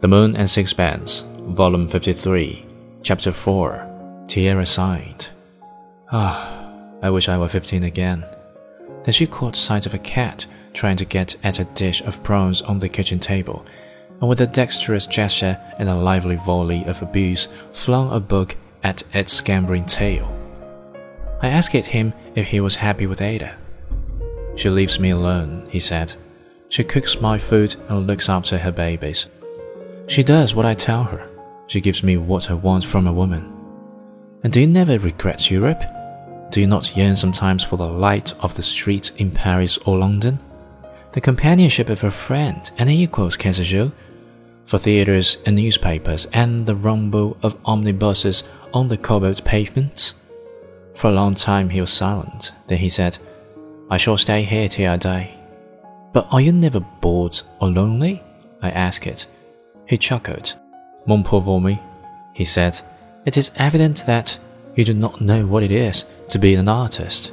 The Moon and Sixpence, Volume 53, Chapter 4 Tiare Sighed. Ah, I wish I were 15 again. Then she caught sight of a cat trying to get at a dish of prawns on the kitchen table, and with a dexterous gesture and a lively volley of abuse, flung a book at its scampering tail. I asked him if he was happy with Ata. She leaves me alone, he said. She cooks my food and looks after her babies. She does what I tell her. She gives me what I want from a woman. And do you never regret Europe? Do you not yearn sometimes for the light of the streets in Paris or London? The companionship of a friend and equals Casajou? For theatres and newspapers and the rumble of omnibuses on the cobbled pavements? For a long time he was silent. Then he said, I shall stay here till I die. But are you never bored or lonely? I asked it. He chuckled. Mon pauvre ami, he said, it is evident that you do not know what it is to be an artist.